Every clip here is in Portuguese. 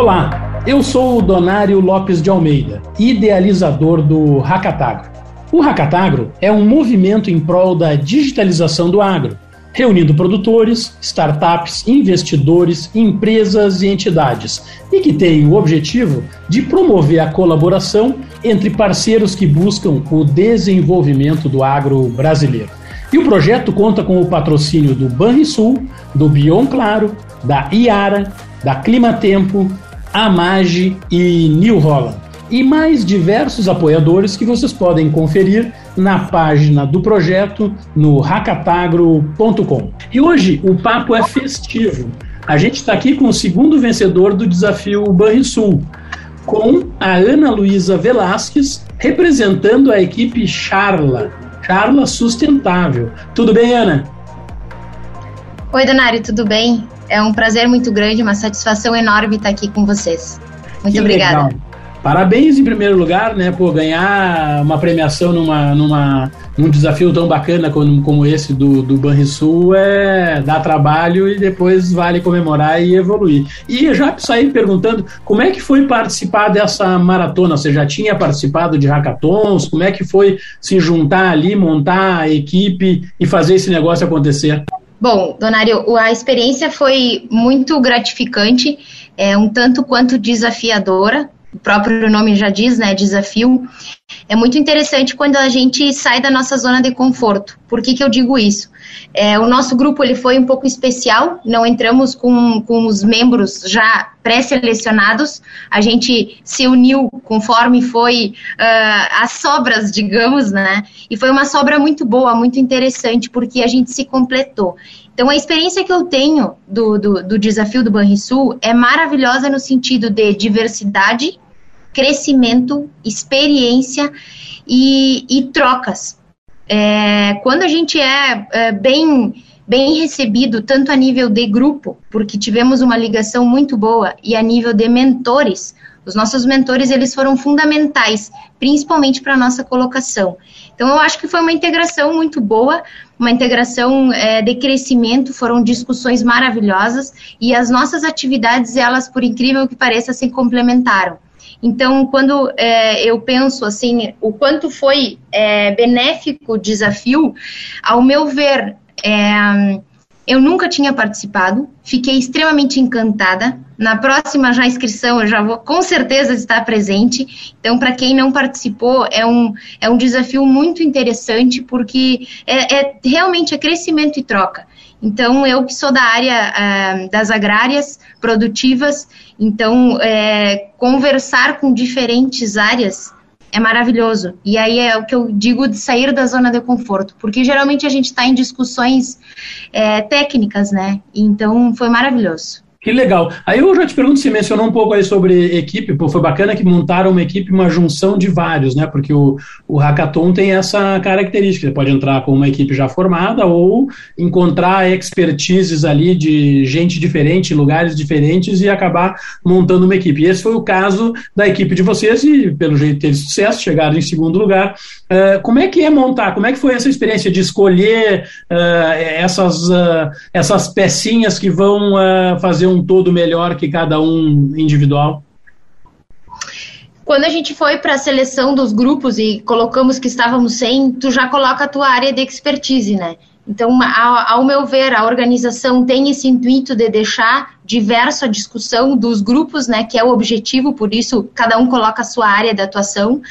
Olá, eu sou o Donário Lopes de Almeida, idealizador do Hackatagro. O Hackatagro é um movimento em prol da digitalização do agro, reunindo produtores, startups, investidores, empresas e entidades, e que tem o objetivo de promover a colaboração entre parceiros que buscam o desenvolvimento do agro brasileiro. E o projeto conta com o patrocínio do Banrisul, do Bion Claro, da Iara, da Climatempo, Amage e New Holland. E mais diversos apoiadores que vocês podem conferir na página do projeto no racatagro.com. E hoje o papo é festivo. A gente está aqui com o segundo vencedor do desafio Banrisul, com a Ana Luísa Velasquez, representando a equipe Charla, Charla Sustentável. Tudo bem, Ana? Oi, Donário, tudo bem? É um prazer muito grande, uma satisfação enorme estar aqui com vocês. Muito que obrigada. Legal. Parabéns em primeiro lugar, né, por ganhar uma premiação numa, numa, num desafio tão bacana como, como esse do, do Banrisul é dar trabalho e depois vale comemorar e evoluir. E já saí perguntando como é que foi participar dessa maratona? Você já tinha participado de hackathons? Como é que foi se juntar ali, montar a equipe e fazer esse negócio acontecer? Bom, Donário, a experiência foi muito gratificante, é, um tanto quanto desafiadora, o próprio nome já diz, né, desafio. É muito interessante quando a gente sai da nossa zona de conforto. Por que, que eu digo isso? É, o nosso grupo ele foi um pouco especial, não entramos com, com os membros já pré-selecionados, a gente se uniu conforme foi uh, as sobras, digamos, né? E foi uma sobra muito boa, muito interessante, porque a gente se completou. Então, a experiência que eu tenho do, do, do desafio do Banrisul é maravilhosa no sentido de diversidade, crescimento, experiência e, e trocas é, quando a gente é, é bem bem recebido, tanto a nível de grupo, porque tivemos uma ligação muito boa, e a nível de mentores. Os nossos mentores, eles foram fundamentais, principalmente para a nossa colocação. Então, eu acho que foi uma integração muito boa, uma integração é, de crescimento, foram discussões maravilhosas, e as nossas atividades, elas, por incrível que pareça, se complementaram. Então, quando é, eu penso assim, o quanto foi é, benéfico o desafio, ao meu ver, é, eu nunca tinha participado, fiquei extremamente encantada. Na próxima já inscrição eu já vou com certeza estar presente. Então, para quem não participou, é um, é um desafio muito interessante, porque é, é realmente é crescimento e troca. Então, eu que sou da área uh, das agrárias produtivas, então, é, conversar com diferentes áreas é maravilhoso. E aí é o que eu digo de sair da zona de conforto, porque geralmente a gente está em discussões é, técnicas, né? Então, foi maravilhoso. Que legal. Aí eu já te pergunto, você mencionou um pouco aí sobre equipe, pô, foi bacana que montaram uma equipe, uma junção de vários, né? Porque o, o Hackathon tem essa característica, você pode entrar com uma equipe já formada ou encontrar expertises ali de gente diferente, lugares diferentes e acabar montando uma equipe. E esse foi o caso da equipe de vocês e, pelo jeito, teve sucesso, chegaram em segundo lugar. Uh, como é que é montar? Como é que foi essa experiência de escolher uh, essas, uh, essas pecinhas que vão fazer um todo melhor que cada um individual? Quando a gente foi para a seleção dos grupos e colocamos que estávamos sem, tu já coloca a tua área de expertise, né? Então, ao, meu ver, a organização tem esse intuito de deixar diverso a discussão dos grupos, né, que é o objetivo, por isso cada um coloca a sua área de atuação.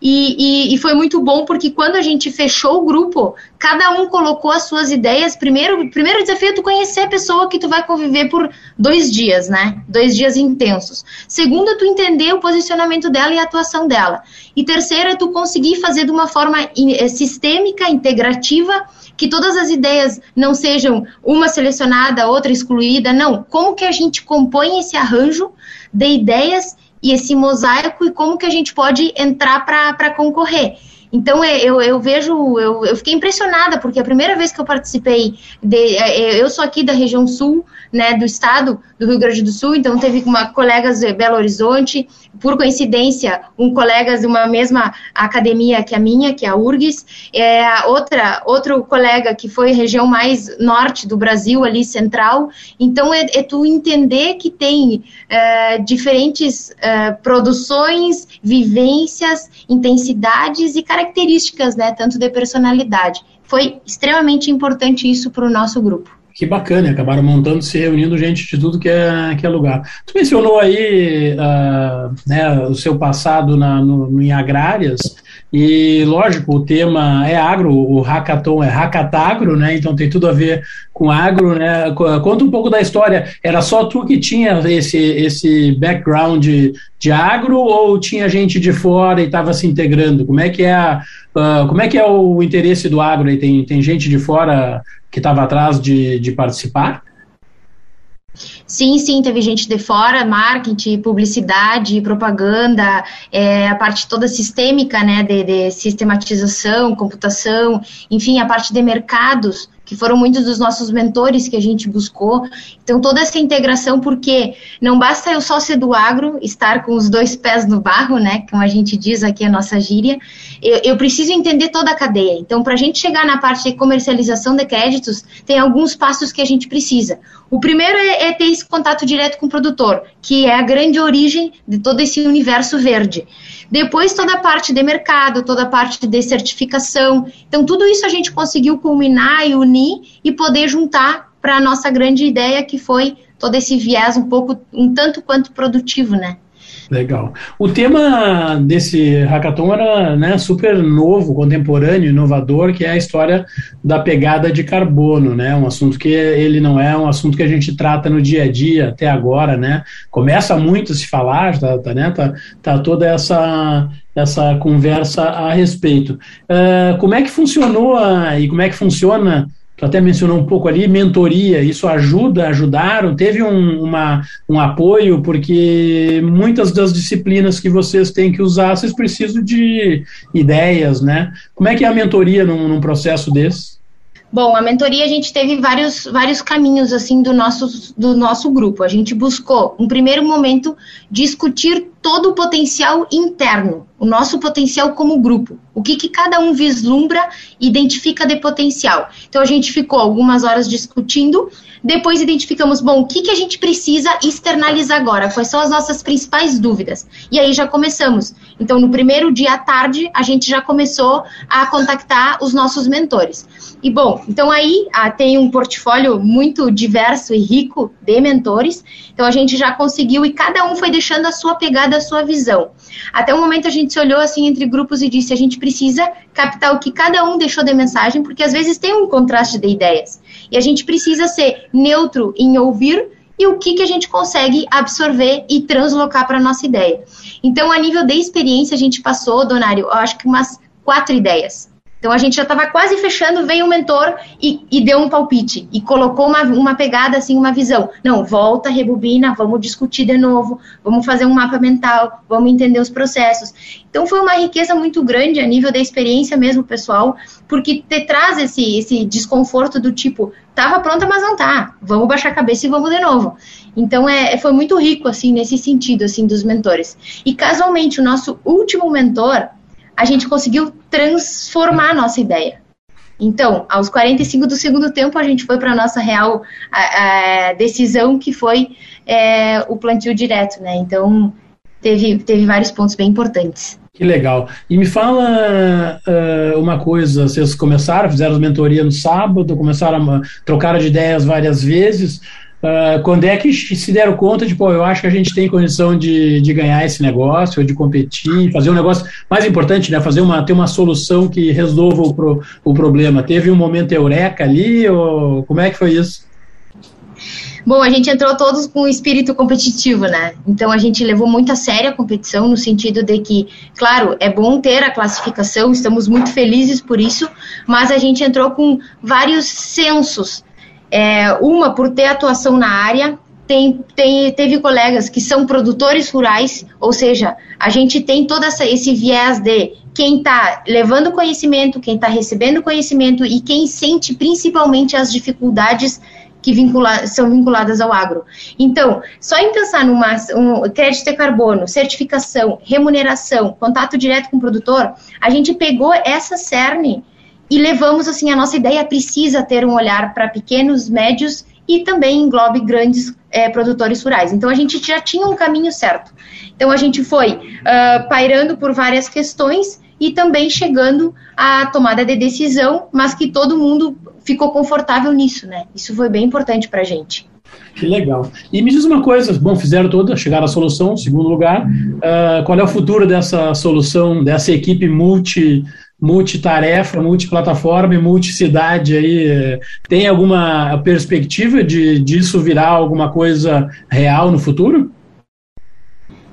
E, e, e, foi muito bom porque quando a gente fechou o grupo, cada um colocou as suas ideias. Primeiro, primeiro desafio é tu conhecer a pessoa que tu vai conviver por dois dias, né? Dois dias intensos. Segundo, é tu entender o posicionamento dela e a atuação dela. E terceiro, é tu conseguir fazer de uma forma eh, sistêmica, integrativa, que todas as ideias não sejam uma selecionada, outra excluída. Não. Como que a gente compõe esse arranjo de ideias e esse mosaico e como que a gente pode entrar para concorrer. Então é, eu, eu vejo, eu, eu fiquei impressionada, porque a primeira vez que eu participei, de, é, é, eu sou aqui da região sul, né, do estado do Rio Grande do Sul, então teve uma colegas de Belo Horizonte, por coincidência, um colegas de uma mesma academia que a minha, que é a URGS, é, outra, outro colega que foi região mais norte do Brasil, ali central, então é, é tu entender que tem é, diferentes é, produções, vivências, intensidades e características, né, tanto de personalidade. Foi extremamente importante isso para o nosso grupo. Que bacana, acabaram montando, se reunindo gente de tudo que é, que é lugar. Tu mencionou aí uh, né, o seu passado na, no, em agrárias, e lógico, o tema é agro, o hackathon é hackatagro, né? Então tem tudo a ver com agro, né? Conta um pouco da história. Era só tu que tinha esse, esse background de, de agro ou tinha gente de fora e estava se integrando? Como é que é a, uh, como é que é o interesse do agro? Aí tem, tem gente de fora que estava atrás de, de participar? Sim, sim, teve gente de fora, marketing, publicidade, propaganda, é, a parte toda sistêmica, né, de, de sistematização, computação, enfim, a parte de mercados, que foram muitos dos nossos mentores que a gente buscou. Então, toda essa integração, porque não basta eu só ser do agro, estar com os dois pés no barro, né, como a gente diz aqui a nossa gíria, eu, eu preciso entender toda a cadeia. Então, para a gente chegar na parte de comercialização de créditos, tem alguns passos que a gente precisa. O primeiro é, é ter esse contato direto com o produtor, que é a grande origem de todo esse universo verde. Depois, toda a parte de mercado, toda a parte de certificação. Então, tudo isso a gente conseguiu culminar e unir e poder juntar para a nossa grande ideia, que foi todo esse viés um pouco, um tanto quanto produtivo, né? Legal. O tema desse hackathon era né, super novo, contemporâneo, inovador, que é a história da pegada de carbono, né? Um assunto que ele não é um assunto que a gente trata no dia a dia até agora, né? Começa muito a se falar, tá, tá, né? tá, tá toda essa essa conversa a respeito. Uh, como é que funcionou a, e como é que funciona tu até mencionou um pouco ali, mentoria, isso ajuda, ajudaram, teve um, uma, um apoio, porque muitas das disciplinas que vocês têm que usar, vocês precisam de ideias, né? Como é que é a mentoria num, num processo desse? Bom, a mentoria a gente teve vários, vários caminhos assim do nosso, do nosso grupo. A gente buscou, um primeiro momento, discutir todo o potencial interno, o nosso potencial como grupo, o que, que cada um vislumbra e identifica de potencial. Então a gente ficou algumas horas discutindo, depois identificamos, bom, o que, que a gente precisa externalizar agora, quais são as nossas principais dúvidas. E aí já começamos. Então no primeiro dia à tarde a gente já começou a contactar os nossos mentores. E bom, então aí ah, tem um portfólio muito diverso e rico de mentores, então a gente já conseguiu e cada um foi deixando a sua pegada da sua visão. Até o momento a gente se olhou assim entre grupos e disse: a gente precisa captar o que cada um deixou de mensagem, porque às vezes tem um contraste de ideias. E a gente precisa ser neutro em ouvir e o que, que a gente consegue absorver e translocar para a nossa ideia. Então, a nível de experiência, a gente passou, Donário, eu acho que umas quatro ideias. Então a gente já estava quase fechando, veio o mentor e, e, deu um palpite e colocou uma, uma pegada assim, uma visão. Não, volta, rebobina, vamos discutir de novo, vamos fazer um mapa mental, vamos entender os processos. Então foi uma riqueza muito grande a nível da experiência mesmo pessoal, porque te traz esse, esse desconforto do tipo, estava pronta, mas não tá. Vamos baixar a cabeça e vamos de novo. Então é, foi muito rico assim nesse sentido assim dos mentores. E casualmente o nosso último mentor a gente conseguiu transformar a nossa ideia. Então, aos 45 do segundo tempo, a gente foi para a nossa real a, a decisão, que foi é, o plantio direto, né? Então, teve, teve vários pontos bem importantes. Que legal. E me fala uh, uma coisa, vocês começaram, fizeram mentoria no sábado, começaram a trocar de ideias várias vezes. Uh, quando é que se deram conta de, pô, eu acho que a gente tem condição de, de ganhar esse negócio, de competir, fazer um negócio mais importante, né? Fazer uma, ter uma solução que resolva o, pro, o problema. Teve um momento eureka ali, ou como é que foi isso? Bom, a gente entrou todos com o espírito competitivo, né? Então a gente levou muito a sério a competição, no sentido de que, claro, é bom ter a classificação, estamos muito felizes por isso, mas a gente entrou com vários sensos é, uma, por ter atuação na área, tem, tem, teve colegas que são produtores rurais, ou seja, a gente tem todo essa, esse viés de quem está levando conhecimento, quem está recebendo conhecimento e quem sente principalmente as dificuldades que vincula, são vinculadas ao agro. Então, só em pensar numa um, crédito de carbono, certificação, remuneração, contato direto com o produtor, a gente pegou essa cerne e levamos assim a nossa ideia precisa ter um olhar para pequenos, médios e também englobe grandes é, produtores rurais. Então a gente já tinha um caminho certo. Então a gente foi uh, pairando por várias questões e também chegando à tomada de decisão, mas que todo mundo ficou confortável nisso, né? Isso foi bem importante para a gente. Que legal. E me diz uma coisa, bom, fizeram toda, chegaram à solução, segundo lugar, uh, qual é o futuro dessa solução, dessa equipe multi multitarefa, multiplataforma e multicidade aí, tem alguma perspectiva de disso virar alguma coisa real no futuro?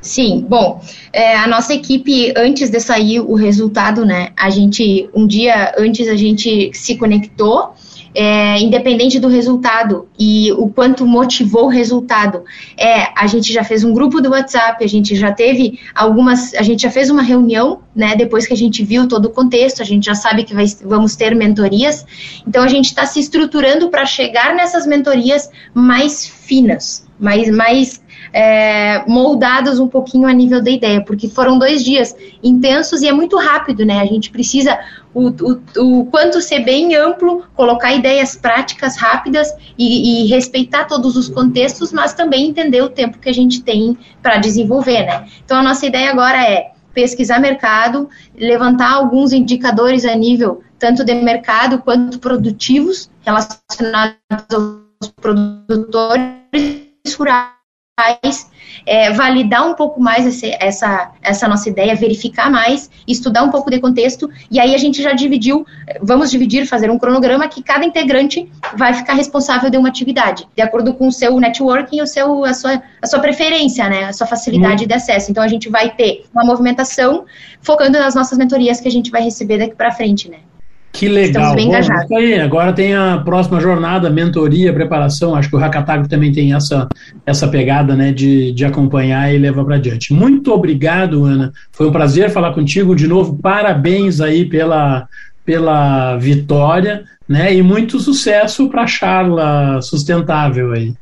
Sim, bom, é, a nossa equipe, antes de sair o resultado, né, a gente, um dia antes a gente se conectou, é, independente do resultado e o quanto motivou o resultado, é, a gente já fez um grupo do WhatsApp, a gente já teve algumas, a gente já fez uma reunião, né, depois que a gente viu todo o contexto, a gente já sabe que vai, vamos ter mentorias, então a gente está se estruturando para chegar nessas mentorias mais finas, mais, mais é, moldadas um pouquinho a nível da ideia, porque foram dois dias intensos e é muito rápido, né? A gente precisa o, o, o quanto ser bem amplo, colocar ideias práticas rápidas e, e, respeitar todos os contextos, mas também entender o tempo que a gente tem para desenvolver, né? Então a nossa ideia agora é pesquisar mercado, levantar alguns indicadores a nível tanto de mercado quanto produtivos relacionados aos produtores rurais é, validar um pouco mais esse, essa, essa nossa ideia, verificar mais, estudar um pouco de contexto, e aí a gente já dividiu, vamos dividir, fazer um cronograma que cada integrante vai ficar responsável de uma atividade, de acordo com o seu networking, o seu, a, sua, a sua preferência, né, a sua facilidade uhum. de acesso. Então a gente vai ter uma movimentação focando nas nossas mentorias que a gente vai receber daqui para frente, né. Que legal. Bom, isso aí. Agora tem a próxima jornada, mentoria, preparação. Acho que o Hackatagro também tem essa, essa pegada né, de, de acompanhar e levar para adiante. Muito obrigado, Ana. Foi um prazer falar contigo de novo. Parabéns aí pela, pela vitória né, e muito sucesso para a Charla Sustentável aí.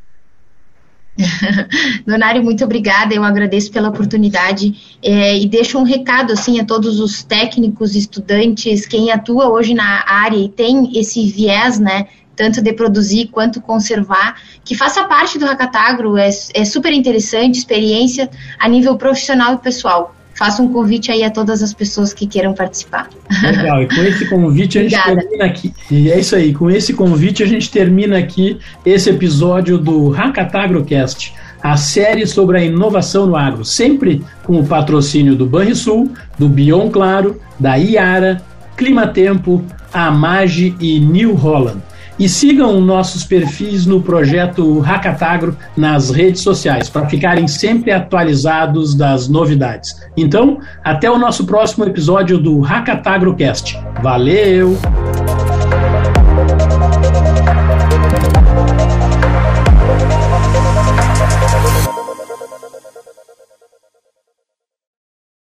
Donário, muito obrigada. Eu agradeço pela oportunidade é, e deixo um recado assim a todos os técnicos, estudantes, quem atua hoje na área e tem esse viés, né, tanto de produzir quanto conservar, que faça parte do Hackatagro. É, é super interessante, experiência a nível profissional e pessoal faço um convite aí a todas as pessoas que queiram participar. Legal, e com esse convite a gente termina aqui. E é isso aí, com esse convite a gente termina aqui esse episódio do Hackatagrocast, a série sobre a inovação no agro, sempre com o patrocínio do Banrisul, do Bion Claro, da Iara, Climatempo, Amage e New Holland. E sigam nossos perfis no projeto Hackatagro nas redes sociais para ficarem sempre atualizados das novidades. Então, até o nosso próximo episódio do Hackatagrocast. Valeu!